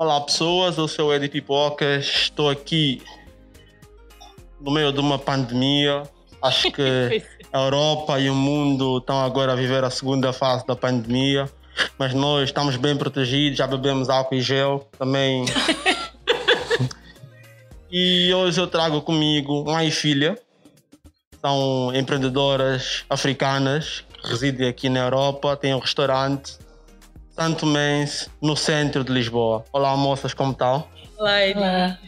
Olá pessoas, eu sou o Edi Pipocas, estou aqui no meio de uma pandemia. Acho que a Europa e o mundo estão agora a viver a segunda fase da pandemia, mas nós estamos bem protegidos, já bebemos álcool e gel também. e hoje eu trago comigo mãe e filha, são empreendedoras africanas que residem aqui na Europa, têm um restaurante Santo Mês, no centro de Lisboa. Olá, moças, como estão? Olá, Olá.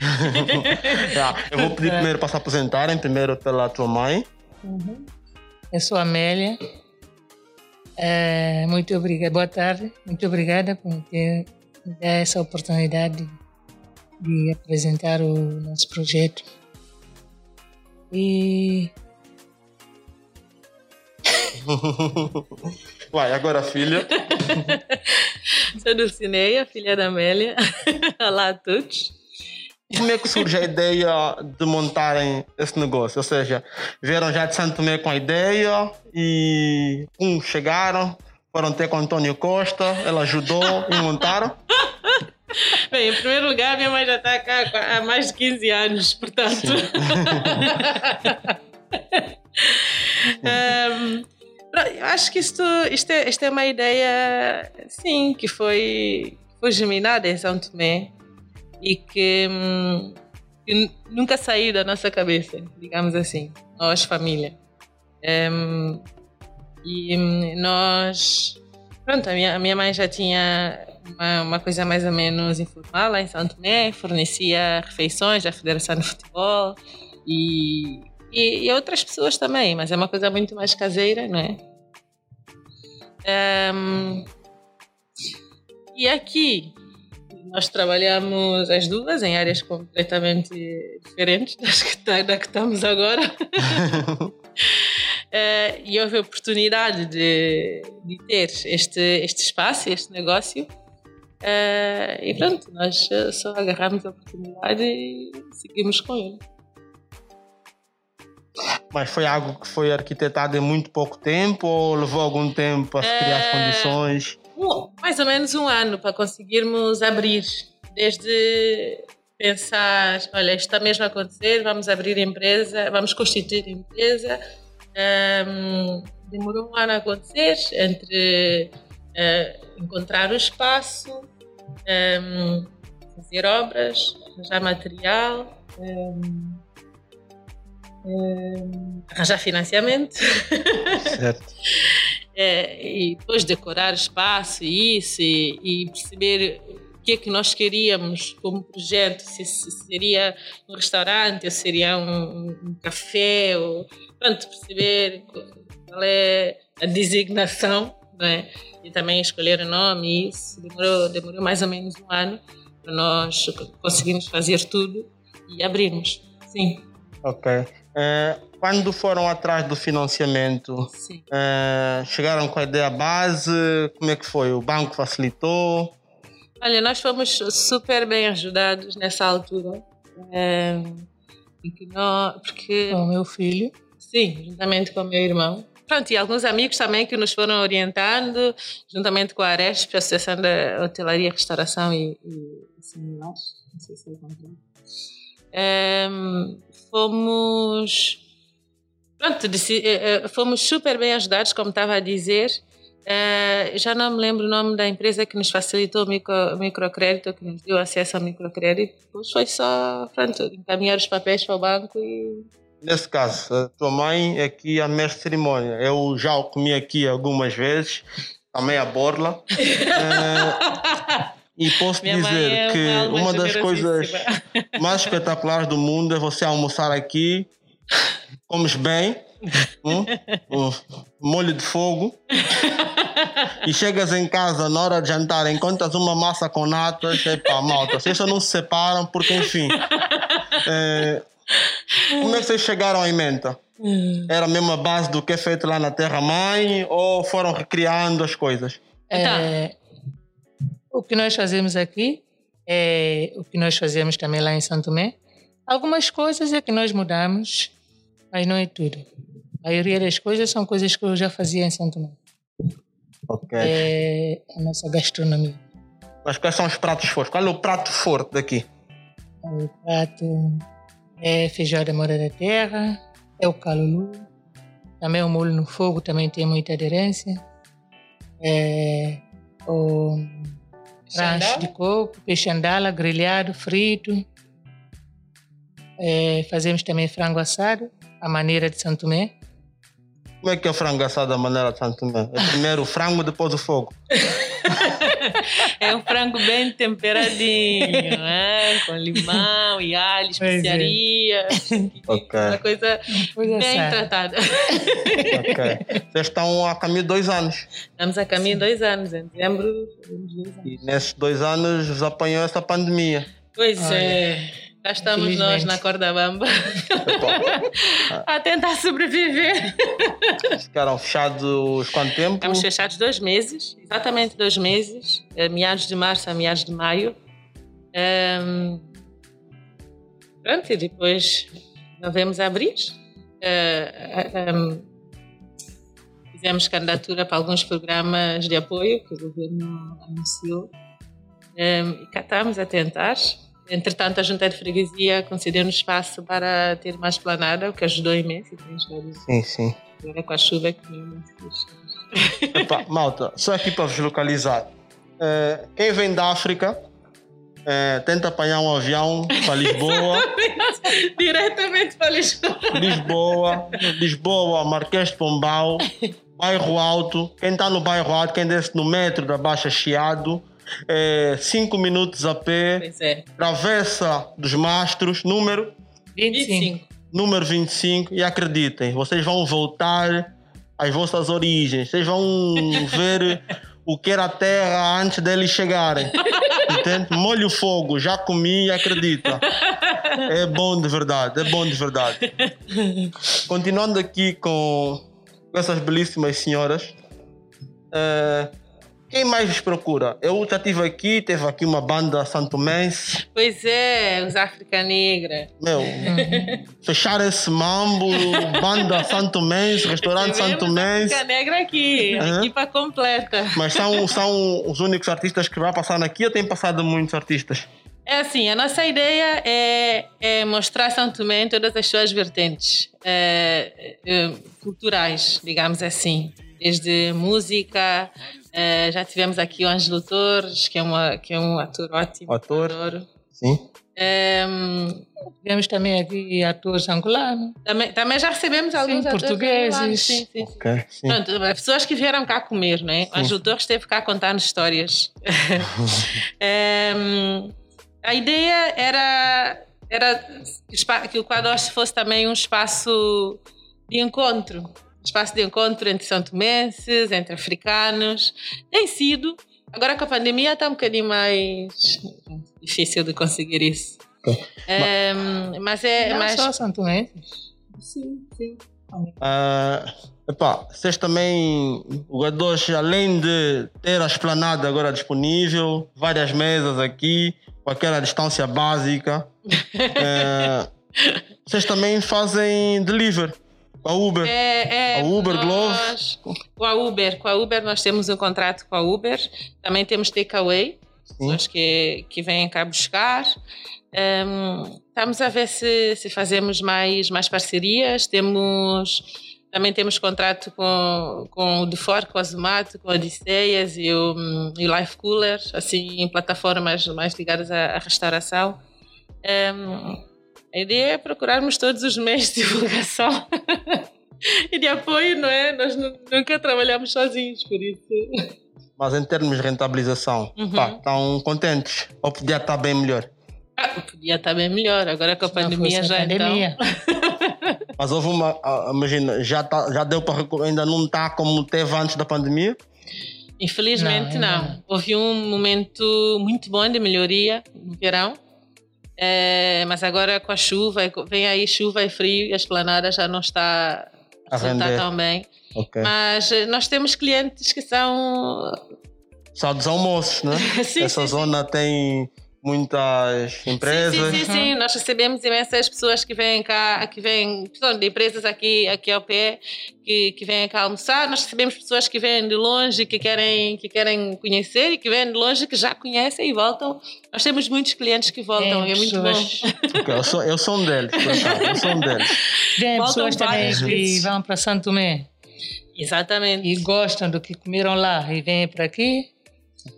eu vou pedir primeiro para se apresentarem, primeiro pela tua mãe. Uhum. Eu sou a Amélia. É, muito obrigada. Boa tarde. Muito obrigada por ter me dar essa oportunidade de apresentar o nosso projeto. E Vai, agora a filha. Sou Dulcineia, filha da Amélia. Olá a todos. Como é que surge a ideia de montarem esse negócio? Ou seja, vieram já de Santo Tomé com a ideia e um chegaram, foram ter com Antônio Costa, ela ajudou e montaram? Bem, em primeiro lugar, minha mãe já está cá há mais de 15 anos, portanto. um, Eu acho que isto, isto, é, isto é uma ideia, sim, que foi, foi germinada em São Tomé e que, hum, que nunca saiu da nossa cabeça, digamos assim, nós, família. Um, e hum, nós. Pronto, a minha, a minha mãe já tinha uma, uma, coisa mais ou menos informal lá em São Tomé, fornecia refeições da Federação de Futebol e e, e, outras pessoas também, mas é uma coisa muito mais caseira, não é? Um, e aqui nós trabalhamos as duas em áreas completamente diferentes das que, tá, da que estamos agora. uh, e houve a oportunidade de, de, ter este, este espaço, este negócio. Uh, e pronto, nós só agarramos a oportunidade e seguimos com ele. Mas foi algo que foi arquitetado em muito pouco tempo ou levou algum tempo a se criar as é, condições? Um, mais ou menos um ano para conseguirmos abrir. Desde pensar, olha, isto está mesmo a acontecer, vamos abrir empresa, vamos constituir empresa. Um, demorou um ano a acontecer entre uh, encontrar o espaço, um, fazer obras, arranjar material. Um, arranjar financiamento. Certo. é, e depois decorar espaço e isso, e, e, perceber o que é que nós queríamos como projeto, se, se seria um restaurante, ou seria um, um café, ou, pronto, perceber qual é a designação, né? e também escolher o nome, isso demorou, demorou mais ou menos um ano para nós conseguirmos fazer tudo e abrirmos, sim. Ok. É, quando foram atrás do financiamento, é, chegaram com a ideia base? Como é que foi? O banco facilitou? Olha, nós fomos super bem ajudados nessa altura. É, porque... Com o meu filho. Sim, juntamente com o meu irmão. Pronto, e alguns amigos também que nos foram orientando, juntamente com a Aresp, a Associação da Hotelaria, Restauração e, e Similares. Não sei se é um, fomos pronto, eh, eh, fomos super bem ajudados, como estava a dizer. Uh, já não me lembro o nome da empresa que nos facilitou o micro, microcrédito, que nos deu acesso ao microcrédito. Depois foi só pronto, encaminhar os papéis para o banco e. Nesse caso, a tua mãe é aqui a mestre cerimônia. Eu já o comi aqui algumas vezes, também a borla. uh, E posso Minha dizer é que uma, uma das coisas mais espetaculares do mundo é você almoçar aqui, comes bem, um, um molho de fogo, e chegas em casa na hora de jantar, encontras uma massa com natas, epa, malta, vocês só não se separam porque, enfim. É, como é que vocês chegaram à menta? Hum. Era a mesma base do que é feito lá na Terra-mãe ou foram recriando as coisas? É, o que nós fazemos aqui é o que nós fazemos também lá em Santo Tomé. Algumas coisas é que nós mudamos, mas não é tudo. A maioria das coisas são coisas que eu já fazia em Santo Tomé. Ok. É a nossa gastronomia. Mas quais são os pratos fortes? Qual é o prato forte daqui? O prato é feijão moura da terra, é o calulu, também o molho no fogo também tem muita aderência. É o rancho de coco, peixe andala, grelhado, frito. É, fazemos também frango assado, a maneira de Santo Tomé. Como é que é o frango assado da maneira de Santo Tomé? É primeiro o frango, depois o fogo. é um frango bem temperadinho, né? com limão e alho, é. especiaria. Okay. Uma coisa bem tratada. ok. Vocês estão a caminho de dois anos. Estamos a caminho de dois anos. Em dezembro, dois anos. E nesses dois anos apanhou essa pandemia. Pois Olha. é. Cá estamos nós na corda bamba a tentar sobreviver. Ficaram fechados quanto tempo? Ficamos fechados dois meses, exatamente dois meses, eh, meados de março a meados de maio. Um, pronto, e depois devemos abrir. Uh, um, fizemos candidatura para alguns programas de apoio que o governo anunciou. Um, e cá estamos a tentar. Entretanto, a Junta de Freguesia concedeu um espaço para ter mais planada, o que ajudou imenso. Sim, sim. Agora com a chuva é que muito Epa, Malta, só aqui para vos localizar. Uh, quem vem da África uh, tenta apanhar um avião para Lisboa. Diretamente para Lisboa. Lisboa, Lisboa, Marquês de Pombal, Bairro Alto. Quem está no Bairro Alto, quem desce no metro da Baixa Chiado é, cinco minutos a pé. É. Travessa dos Mastros, número 25. Número 25. E acreditem, vocês vão voltar às vossas origens. Vocês vão ver o que era a terra antes deles chegarem. Entende? Molho fogo, já comi e acredita. É bom de verdade, é bom de verdade. Continuando aqui com essas belíssimas senhoras. É, quem mais vos procura? Eu já estive aqui, teve aqui uma banda Santo Mense. Pois é, os África Negra. Meu, fechar esse mambo, banda Santo Mense, restaurante Santo Mense. África Negra aqui, uhum. equipa completa. Mas são, são os únicos artistas que vão passar aqui ou tem passado muitos artistas? É assim, a nossa ideia é, é mostrar São Tomé em todas as suas vertentes é, é, culturais, digamos assim. Desde música, Uh, já tivemos aqui o Ângelo Torres, que é, uma, que é um ator ótimo. Ator? Adoro. Sim. Um, ehm, tivemos também aqui atores angolanos. Também, também já recebemos alguns sim, portugueses. Sim, sim, okay, sim. Pronto, pessoas que vieram cá comer, não é? O Ângelo Torres esteve cá a contar-nos histórias. um, ehm, a ideia era, era que o Quadros fosse também um espaço de encontro espaço de encontro entre santomenses, entre africanos. Tem sido. Agora com a pandemia está um bocadinho mais difícil de conseguir isso. É, mas é. Não mas... só santomenses. Sim, sim. Uh, epá, vocês também, o Gadosh, além de ter a esplanada agora disponível, várias mesas aqui, com aquela distância básica, uh, vocês também fazem delivery. Com a Uber. É, é, a Uber nós, Glove. Com a Uber. Com a Uber nós temos um contrato com a Uber. Também temos takeaway. Pessoas que, que vêm cá buscar. Um, estamos a ver se, se fazemos mais, mais parcerias. Temos também temos contrato com, com o DeFor, com a Zumato, com a Odisseias e o, e o Life Cooler, assim, em plataformas mais ligadas à, à restauração. Um, a ideia é procurarmos todos os meios de divulgação e de apoio, não é? Nós nunca trabalhamos sozinhos, por isso. Mas em termos de rentabilização, uhum. pá, estão contentes? Ou podia estar bem melhor? Ah, podia estar bem melhor, agora com a pandemia já pandemia. então. Mas houve uma. Imagina, já, tá, já deu para. Ainda não está como teve antes da pandemia? Infelizmente não, não. Houve um momento muito bom de melhoria no verão. É, mas agora com a chuva, vem aí chuva e frio e a esplanada já não está a tão bem. Okay. Mas eh, nós temos clientes que são. Só dos almoços, né? sim, Essa sim, zona sim. tem muitas empresas. Sim, sim, sim, sim. Nós recebemos imensas pessoas que vêm cá, que vêm, de empresas aqui, aqui ao pé, que, que vêm cá almoçar. Nós recebemos pessoas que vêm de longe, que querem, que querem conhecer e que vêm de longe, que já conhecem e voltam. Nós temos muitos clientes que voltam, é, é muito bom. Okay, eu, sou, eu sou um deles, eu sou um deles. Tem pessoas também que vão para Santo Tomé. Exatamente. E gostam do que comeram lá e vêm para aqui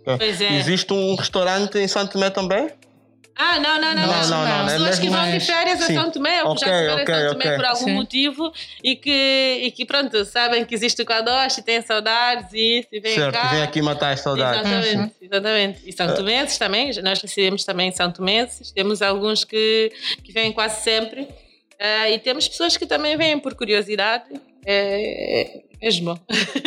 Pois é. Existe um restaurante em Santo Tomé também? Ah, não, não, não. não, não, não, Pessoas que vão de férias a São Tomé ou que já estiveram okay, em São Tomé okay. por algum Sim. motivo e que, e que, pronto, sabem que existe o Kadosh e têm saudades e isso, e vêm certo, cá. vem aqui matar as saudades. Exatamente, uhum. exatamente. E São Tomenses também, nós recebemos também São Tomenses, temos alguns que, que vêm quase sempre uh, e temos pessoas que também vêm por curiosidade. Mesmo.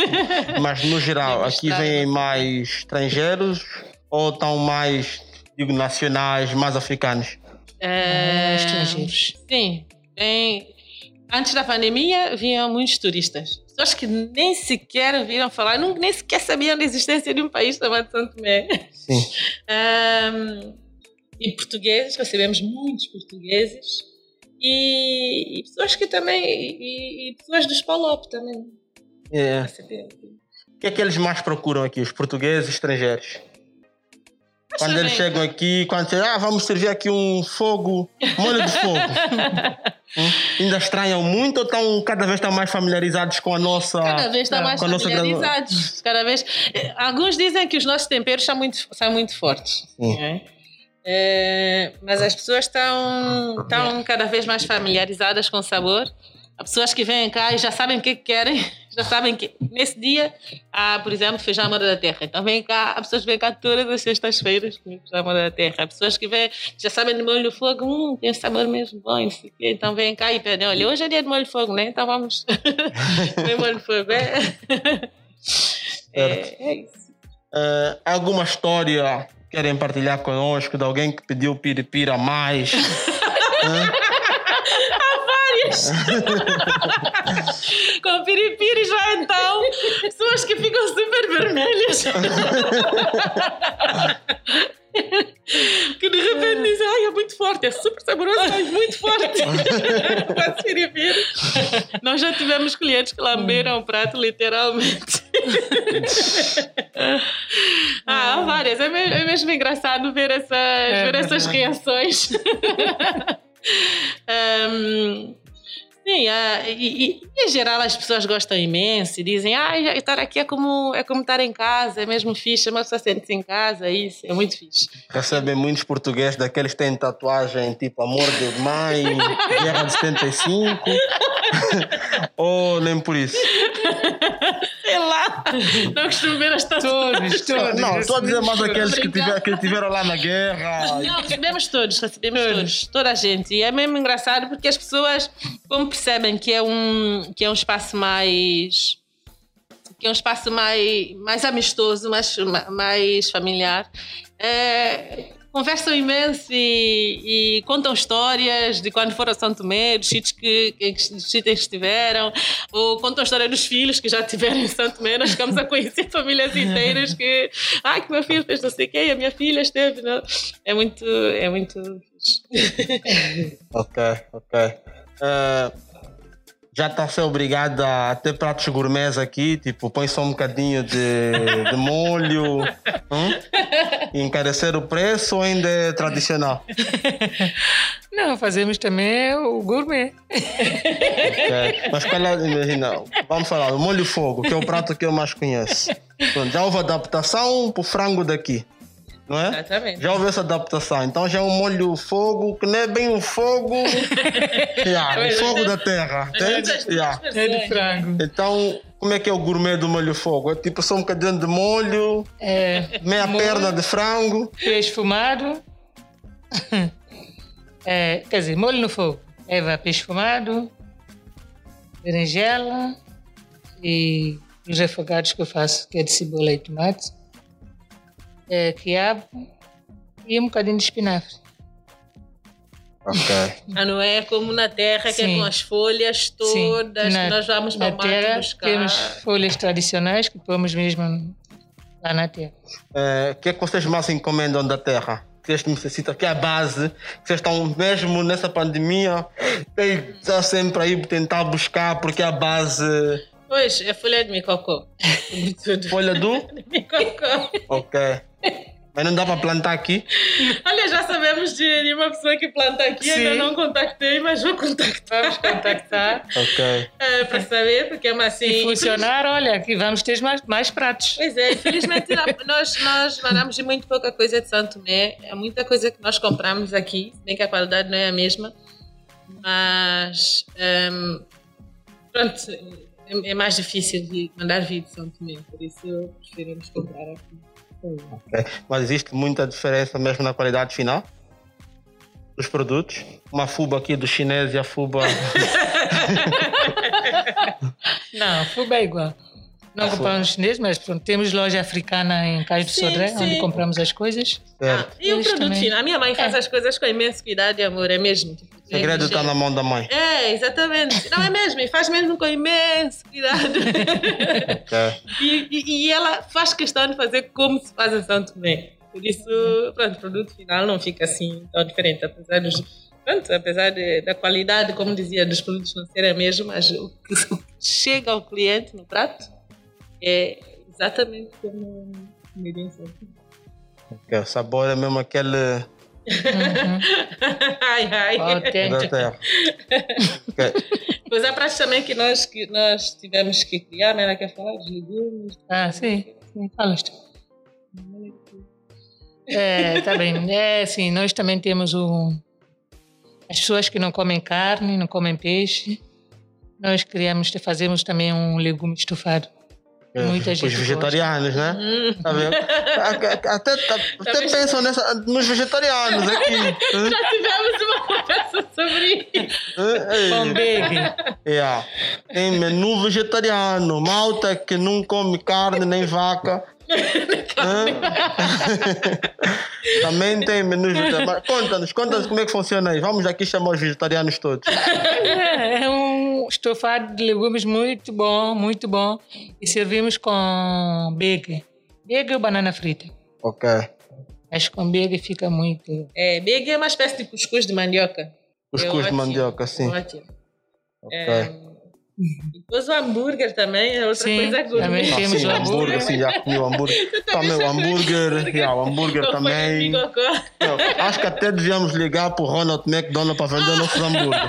Mas no geral, aqui vêm mais estrangeiros ou estão mais, digo, nacionais, mais africanos? É, estrangeiros. Sim. Bem, antes da pandemia vinham muitos turistas. Pessoas que nem sequer viram falar, nem sequer sabiam da existência de um país chamado Santo Tomé. Sim. Um, e portugueses, recebemos muitos portugueses. E, e pessoas que também. E, e pessoas dos Palop também. É. O que é que eles mais procuram aqui, os portugueses e estrangeiros? Quando eles chegam aqui, quando dizem, ah, vamos servir aqui um fogo, molho de fogo. hum? Ainda estranham muito ou estão cada vez estão mais familiarizados com a nossa. Cada vez estão mais familiarizados. Nossa... Cada vez. Eh, alguns dizem que os nossos temperos são muito, são muito fortes. É? É, mas as pessoas estão, estão cada vez mais familiarizadas com o sabor. Há pessoas que vêm cá e já sabem o que querem, já sabem que nesse dia há, por exemplo, feijão à da terra. Então vêm cá, há pessoas vêm cá todas as sextas-feiras com feijão à da terra. Há pessoas que vêm, já sabem de molho de fogo, hum, tem sabor mesmo bom, não sei o quê. Então vêm cá e pedem, olha, hoje é dia de molho de fogo, né? Então vamos comer molho de fogo. É, é, é isso. Uh, alguma história querem partilhar conosco de alguém que pediu piripira mais? Com piripiri já então, pessoas que ficam super vermelhas. que de repente dizem, ai, é muito forte, é super saboroso, mas muito forte. Quase. Nós já tivemos clientes que lamberam o prato literalmente. ah, há várias. É mesmo, é mesmo engraçado ver essas, é, ver essas reações. um, Sim, é, e, e, em geral as pessoas gostam imenso e dizem: ah, estar aqui é como, é como estar em casa, é mesmo fixe, mas pessoa sente-se em casa, é isso, é muito fixe. Recebem muitos portugueses daqueles que têm tatuagem tipo Amor de Mãe, Guerra de 75, ou nem por isso? Não costumo ver as tatuagens. Todos, todos. Não, estou a dizer mais aqueles que, tiver, que tiveram lá na guerra. Não, recebemos todos, recebemos todos. todos, toda a gente. E é mesmo engraçado porque as pessoas, como percebem que é um, que é um espaço mais que é um espaço mais, mais amistoso, mais, mais familiar. É, conversam imenso e, e, contam histórias de quando foram a São Tomé, dos sítios que, dos sítios que estiveram, ou contam a história dos filhos que já tiveram em São Tomé. Nós ficamos a conhecer famílias inteiras que, ai, que meu filho fez não sei quê, a minha filha esteve. Não? É muito, é muito. ok, ok. Uh já está a ser obrigado a ter pratos gourmets aqui, tipo, põe só um bocadinho de, de molho, hum? e encarecer o preço ou ainda é tradicional? Não, fazemos também o gourmet. Okay. Mas qual é, imagina, vamos falar, o molho fogo, que é o prato que eu mais conheço. Pronto, já houve adaptação para o frango daqui não é? Exatamente. Já houve essa adaptação. Então já é um molho fogo, que não é bem o fogo. yeah, o fogo da terra. Yeah. É de frango. Então, como é que é o gourmet do molho fogo? É tipo só um bocadinho de molho, é, meia molho, perna de frango. Peixe fumado. É, quer dizer, molho no fogo. Eva, peixe fumado, berinjela e os refogados que eu faço, que é de cebola e tomate é, quiabo e um bocadinho de espinafre. Ok. Ah, não é como na terra, que Sim. é com as folhas todas, na, que nós vamos para o terra, buscar. Temos folhas tradicionais que pomos mesmo lá na terra. É, o é, que é que vocês mais encomendam da terra? vocês necessitam, que é a base, que vocês estão mesmo nessa pandemia, tem está sempre aí tentar buscar, porque é a base. Pois, é folha de micocó. folha do? De micocó. Ok. Mas não dá para plantar aqui? Olha, já sabemos de uma pessoa que planta aqui, Sim. ainda não contactei, mas vou contactar. Vamos contactar. ok. É, para saber, porque é uma assim. Se funcionar, olha, aqui vamos ter mais, mais pratos. Pois é, infelizmente nós, nós mandamos de muito pouca coisa de Santo Tomé. É muita coisa que nós compramos aqui, bem que a qualidade não é a mesma. Mas. Um, pronto, é, é mais difícil de mandar de Santo Tomé, por isso preferimos comprar aqui. Okay. Mas existe muita diferença mesmo na qualidade final dos produtos? Uma fuba aqui do chinês e a fuba. Não, a fuba é igual. Não compramos chinês, mas pronto, temos loja africana em Caio do Sodré, onde compramos as coisas. Ah, e o produto também. final? A minha mãe faz é. as coisas com imenso cuidado e amor, é mesmo. Tipo, o segredo está na mão da mãe. É, exatamente. Não é mesmo, e faz mesmo com imenso cuidado. okay. e, e, e, ela faz questão de fazer como se faz em Santo Tomé. Por isso, pronto, o produto final não fica assim tão diferente, apesar dos pronto, apesar de, da qualidade, como dizia, dos produtos não ser a mesma, mas o que chega ao cliente no prato é exatamente como experiência. Okay, o sabor é mesmo aquele. Uhum. ai, ai. Pois há pratos também que nós, que nós tivemos que criar, né? Ela quer falar de legumes. Ah, sim. sim. Falaste. É, tá bem. É, sim, nós também temos o. As pessoas que não comem carne, não comem peixe, nós criamos, fazemos também um legume estufado. É, Muita gente. Os vegetarianos, gosta. né? Hum. Tá vendo? Até, tá, até pensam nessa, nos vegetarianos aqui. Já tivemos uma conversa sobre isso. Com bacon. Yeah. Tem menu vegetariano. Malta que não come carne nem vaca. Também tem menus vegetarianos. Conta-nos, conta-nos como é que funciona aí. Vamos aqui chamar os vegetarianos todos. É, é um estofado de legumes muito bom, muito bom. E servimos com bacon. Bacon ou banana frita. Ok. Mas com bacon fica muito. É, bacon é uma espécie de cuscuz de mandioca. Cuscuz é de mandioca, sim. Ótimo. Ok. É, depois o hambúrguer também é outra sim, coisa gourmet. Também temos o hambúrguer. Sim, já comi o hambúrguer. Também o hambúrguer. Yeah, o hambúrguer também. Eu, acho que até devíamos ligar para o Ronald McDonald para vender nossos hambúrguer.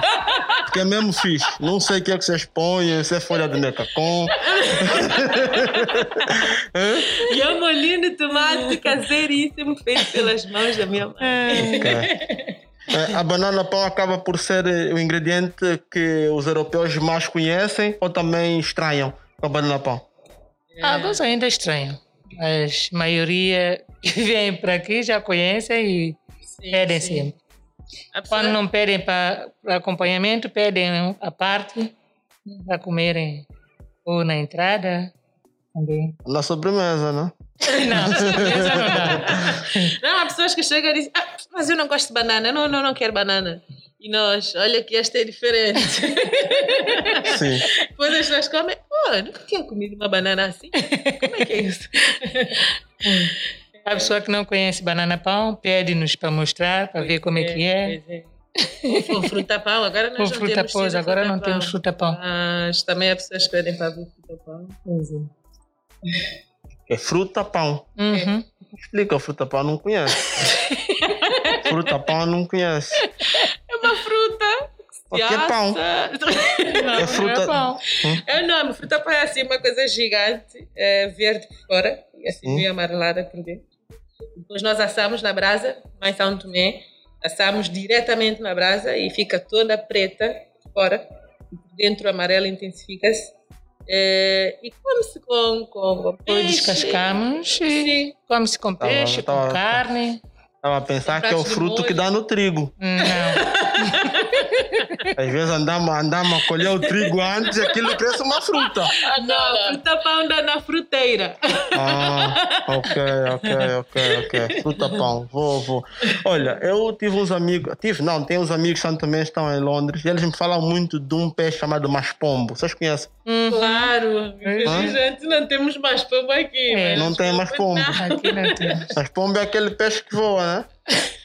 Porque é mesmo fixe. Não sei o que é que vocês põem, se é folha de necacon. e é um molinho de tomate caseiríssimo feito pelas mãos da minha mãe. Okay. É, a banana pão acaba por ser o ingrediente que os europeus mais conhecem ou também estranham com a banana pão? É. Alguns ainda estranham, mas a maioria que vem para aqui já conhecem e sim, pedem sim. sempre. Quando não pedem para acompanhamento, pedem a parte para comerem ou na entrada também. Na sobremesa, né? Não, sobremesa não dá. Não, há pessoas que chegam e dizem, ah, mas eu não gosto de banana. Não, não, não quero banana. E nós, olha que esta é diferente. Sim. Depois as pessoas comem, oh, nunca tinha comido uma banana assim. Como é que é isso? A pessoa que não conhece banana pão pede-nos para mostrar, para ver como é, é que é. é. O fruta pão, agora nós o não fruta temos pão, agora não temos fruta pão. Mas também as pessoas pedem para ver fruta pão. Pois é. É fruta pão. Uhum. Explica fruta pão, não conhece. fruta pão não conhece. É uma fruta. Porque é pão. Não, é fruta. É, pão. Hum? é o nome. Fruta pão é assim uma coisa gigante, é, verde por fora e assim hum? meio amarelada por dentro. Depois nós assamos na brasa, mais São Tomé, assamos diretamente na brasa e fica toda preta por fora. Por dentro amarelo intensifica-se é, e come-se com, com, com peixe. descascamos e come-se com peixe, tava, com carne. Estava a pensar que é o fruto que dá no trigo. Não. Às vezes andamos, andamos a colher o trigo antes e aquilo cresce uma fruta. Ah, não, fruta pão dá na fruteira. Ah, ok, ok, ok, ok. Fruta pão, vou, vou. Olha, eu tive uns amigos, tive, não, tem uns amigos que também estão em Londres e eles me falam muito de um peixe chamado maspombo. Vocês conhecem? Uhum. Claro, gente não temos maspombo aqui. É, não tem maspombo. Aqui não temos. Maspombo é aquele peixe que voa, né?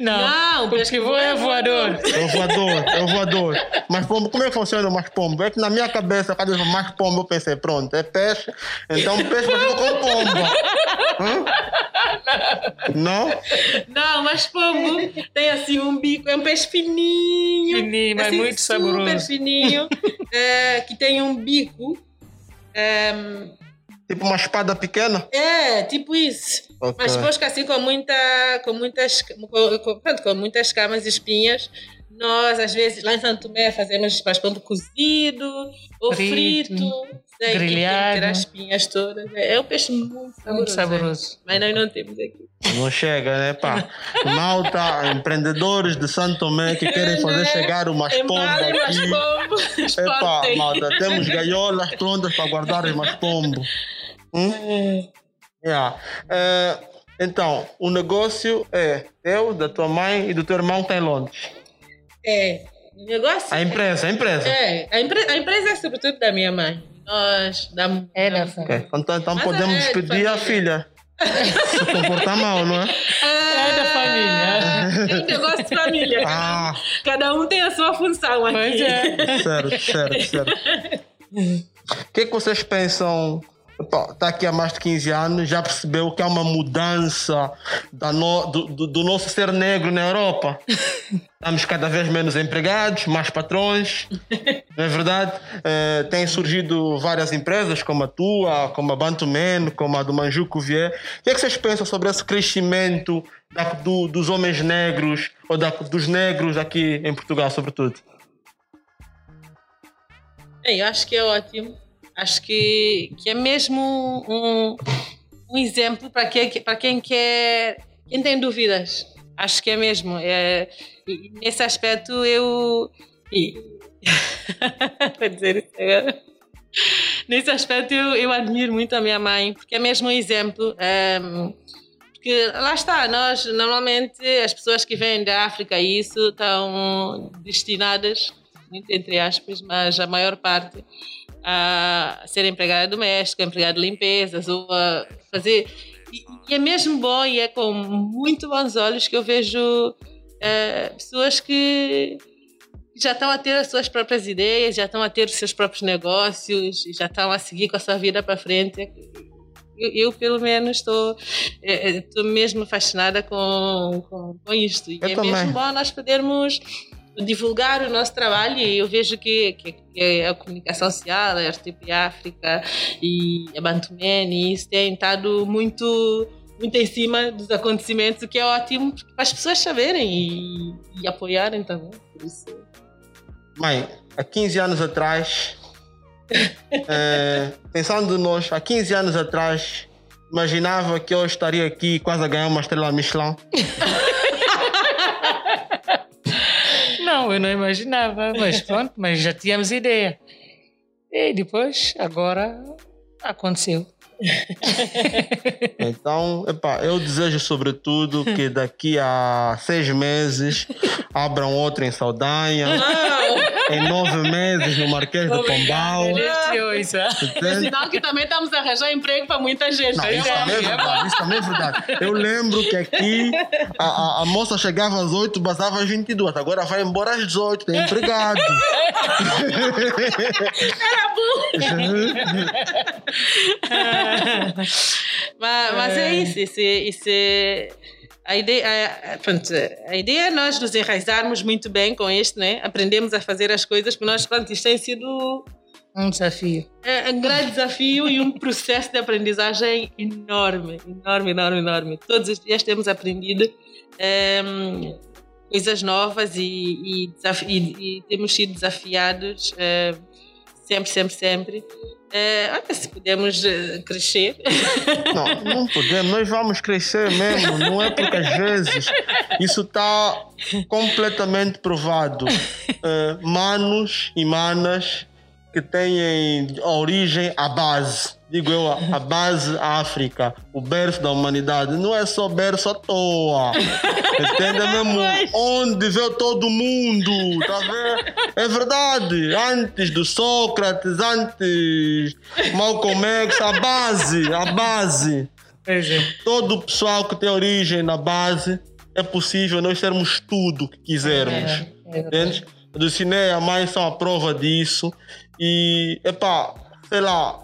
Não, não porque voa é voador. É voador, é voador. Mas pombo, como é que funciona o mais pombo? É que na minha cabeça, cada vez mais pombo, eu pensei, pronto, é peixe, então peixe vai ficar com pombo. Hã? Não? Não, mas pombo tem assim um bico, é um peixe fininho. Fininho, mas assim, muito saboroso. Super fininho, é, que tem um bico. É, Tipo uma espada pequena? É, tipo isso. Okay. Mas depois que assim com muita, com muitas, com, com, com muitas camas e espinhas, nós às vezes lá em Santo Tomé fazemos pastel cozido ou frito, frito sei, grelhado. Que as espinhas todas. É, é um peixe muito saboroso. Muito saboroso. Mas nós não temos aqui. Não chega, né, pá? Malta, empreendedores de Santo Tomé que querem fazer né? chegar umas pombas aqui. É pá, malta, temos gaiolas prontas para guardar umas pombas. Hum? É. Yeah. É, então, o negócio é teu, da tua mãe e do teu irmão que está em Londres. É. O negócio. A empresa, a empresa. É, a, empre a empresa é sobretudo da minha mãe. Nós damos. É da família. Okay. Então, então podemos é despedir a filha. Se comportar mal, não é? É, é da família. É um negócio de família. Ah. Cada um tem a sua função aqui. Pois é. Certo, certo, certo. O que, é que vocês pensam está aqui há mais de 15 anos, já percebeu que há uma mudança da no, do, do, do, nosso ser negro na Europa. Estamos cada vez menos empregados, mais patrões, não é verdade? Uh, têm surgido várias empresas, como a tua, como a Bantuman, como a do Manju Cuvier. O que é que vocês pensam sobre esse crescimento da, do, dos homens negros, ou da, dos negros aqui em Portugal, sobretudo? Eu acho que é ótimo Acho que, que é mesmo um, um exemplo para quem, para quem quer, quem tem dúvidas. Acho que é mesmo. É, nesse aspecto eu. Vou dizer isso agora. Nesse aspecto eu, eu admiro muito a minha mãe, porque é mesmo um exemplo. Um, ehm, porque lá está, nós normalmente as pessoas que vêm da África isso estão destinadas, entre aspas, mas a maior parte a ser empregada doméstica, empregada de limpezas, ou a fazer. E, e, é mesmo bom e é com muito bons olhos que eu vejo é, pessoas que já estão a ter as suas próprias ideias, já estão a ter os seus próprios negócios, já estão a seguir com a sua vida para frente. Eu, eu, pelo menos, estou estou mesmo fascinada com, com, com isto. E eu é também. mesmo bom nós podermos divulgar o nosso trabalho e eu vejo que, que, que a comunicação social, a RTP África e a Bantuman e isso tem estado muito muito em cima dos acontecimentos, o que é ótimo para as pessoas saberem e, e apoiarem também. Mãe, há 15 anos atrás, é, pensando nós, há 15 anos atrás, imaginava que eu estaria aqui quase a ganhar uma estrela Michelin. Não, eu não imaginava, mas pronto, mas já tínhamos ideia. E depois, agora, aconteceu. então, epa, eu desejo sobretudo que daqui a seis meses abram outro em Saldanha. em nove meses no Marquês de Pombal. É sinal que também estamos a arranjar emprego para muita gente. Não, isso, também é verdade, isso também é verdade. Eu lembro que aqui a, a, a moça chegava às oito, basava às 22. Agora vai embora às 18, tem empregado. Era bom. mas, mas é isso, isso, isso é a ideia, a, pronto, a ideia é nós nos enraizarmos muito bem com isto, né? Aprendemos a fazer as coisas, porque nós, pronto, isto tem sido um desafio. É um grande desafio e um processo de aprendizagem enorme, enorme, enorme, enorme. Todos os dias temos aprendido é, coisas novas e, e, e, e, temos sido desafiados é, sempre, sempre, sempre. É, olha, se podemos eh, crescer. Não, não podemos, nós vamos crescer mesmo, não é porque às vezes isso está completamente provado. É, manos e manas que têm a origem, a base, digo eu, a base África, o berço da humanidade. Não é só berço à toa. Entende mesmo? Onde veio todo mundo, tá vendo? É verdade. Antes do Sócrates, antes Malcolm X, a base, a base. É. Todo o pessoal que tem origem na base é possível nós sermos tudo que quisermos. É, é do Cine e a mãe são a prova disso. E, epá, sei lá,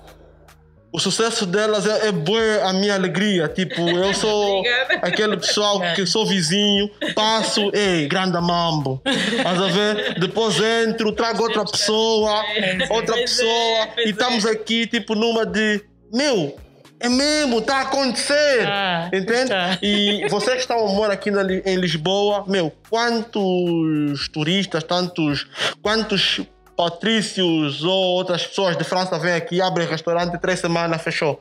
o sucesso delas é, é boa a minha alegria. Tipo, eu sou aquele pessoal que sou vizinho, passo, ei, grande mambo. Mas a ver? Depois entro, trago outra pessoa, outra pessoa, e estamos aqui, tipo, numa de, meu, é mesmo, está a acontecer. Ah, entende? Está. E vocês que estão morar aqui na, em Lisboa, meu, quantos turistas, tantos, quantos patrícios ou outras pessoas de França vêm aqui, abrem restaurante três semanas, fechou.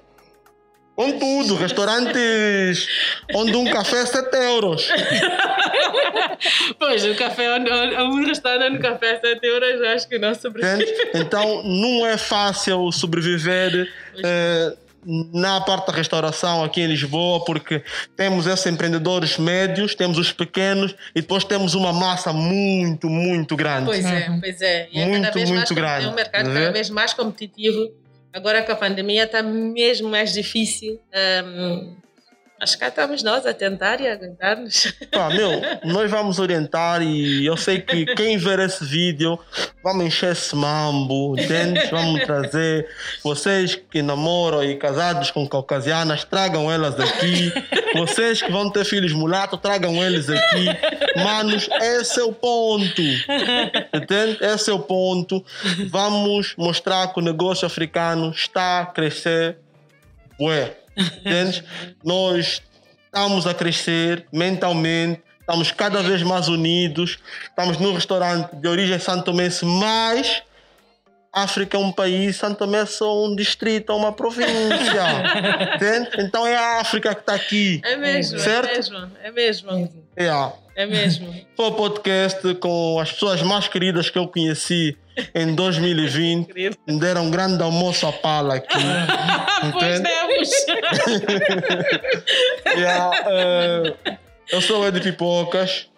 Com tudo, restaurantes onde um café é 7 euros. pois, o café, um restaurante no café é 7 euros, acho que não sobrevive. Então, não é fácil sobreviver. Eh, na parte da restauração aqui em Lisboa, porque temos esses empreendedores médios, temos os pequenos e depois temos uma massa muito, muito grande. Pois é, uhum. pois é. E é muito, cada vez muito mais, grande. É um mercado cada né? vez mais competitivo. Agora com a pandemia está mesmo mais difícil. Um, Acho que cá estamos nós a tentar e a aguentar-nos. Pá, meu, nós vamos orientar e eu sei que quem ver esse vídeo, vamos encher esse mambo, entende? Vamos trazer vocês que namoram e casados com caucasianas, tragam elas aqui. Vocês que vão ter filhos mulatos, tragam eles aqui. Manos, esse é o ponto. Entende? Esse é o ponto. Vamos mostrar que o negócio africano está a crescer. Ué, Entende? Nós estamos a crescer mentalmente, estamos cada vez mais unidos, estamos num restaurante de origem santomense, mas África é um país, Santo Tomé é só um distrito, uma província. Entende? Então é a África que está aqui. É mesmo, é certo? é mesmo. É mesmo. É. É mesmo. Foi o podcast com as pessoas mais queridas que eu conheci em 2020. Me deram um grande almoço a pala aqui. pois temos. yeah, uh, eu sou o Ed Pipocas.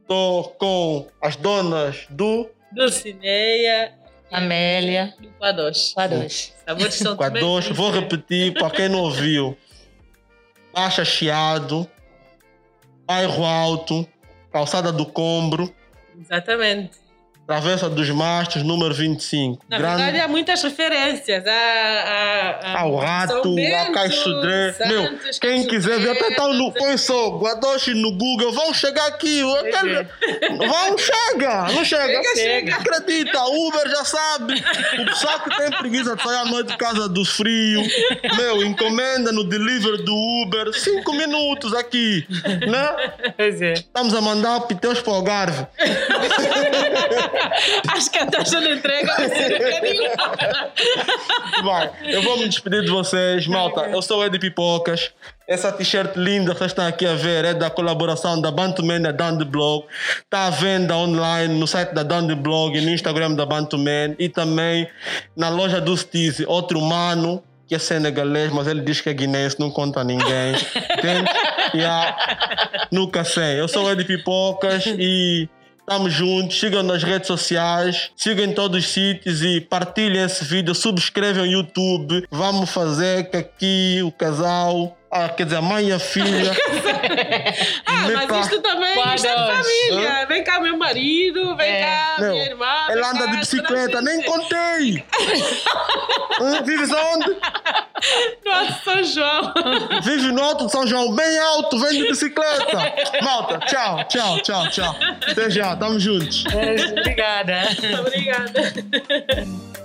Estou com as donas do... Dulcineia Amélia. E o Padoche. Padoche. Sabores são Padoche, vou repetir para quem não ouviu. Baixa Chiado, Bairro Alto, Calçada do Combro. Exatamente. Travessa dos Mastros, número 25. Na Grande... verdade, há muitas referências. Há, há, o Rato, a Caixudré. Meu, quem quiser ver, até tá no. Põe só Guadoche no Google, vão chegar aqui. Quero... Vão, chega! Não chega. chega, chega. Acredita, Uber já sabe. O pessoal que tem preguiça de sair à noite de casa do frio. Meu, encomenda no delivery do Uber. Cinco minutos aqui. Né? Pois é. Estamos a mandar piteus para o Algarve. Acho que a taxa de entrega vai ser um. Vai, eu vou me despedir de vocês. Malta, eu sou o Ed Pipocas. Essa t-shirt linda que vocês estão aqui a ver é da colaboração da Bantuman e da Blog. Está à venda online no site da Blog e no Instagram da Bantuman e também na loja do Stize, outro mano que é senegalês, mas ele diz que é guinense, não conta a ninguém. Entende? Yeah. Nunca sei. Eu sou o Ed Pipocas e Estamos juntos, sigam nas redes sociais, sigam em todos os sítios e partilhem esse vídeo, subscrevam o YouTube. Vamos fazer que aqui o casal ah, quer dizer, a mãe e a filha. ah, mas pra... isto também isto é família. Vem cá, meu marido, vem é. cá, Meu, minha irmã. Ela anda de bicicleta, nem contei. Vives onde? No Alto São João. Vive no Alto São João, bem alto, vem de bicicleta. Malta, tchau, tchau, tchau, tchau. Até já, tamo juntos. Obrigada. Obrigada.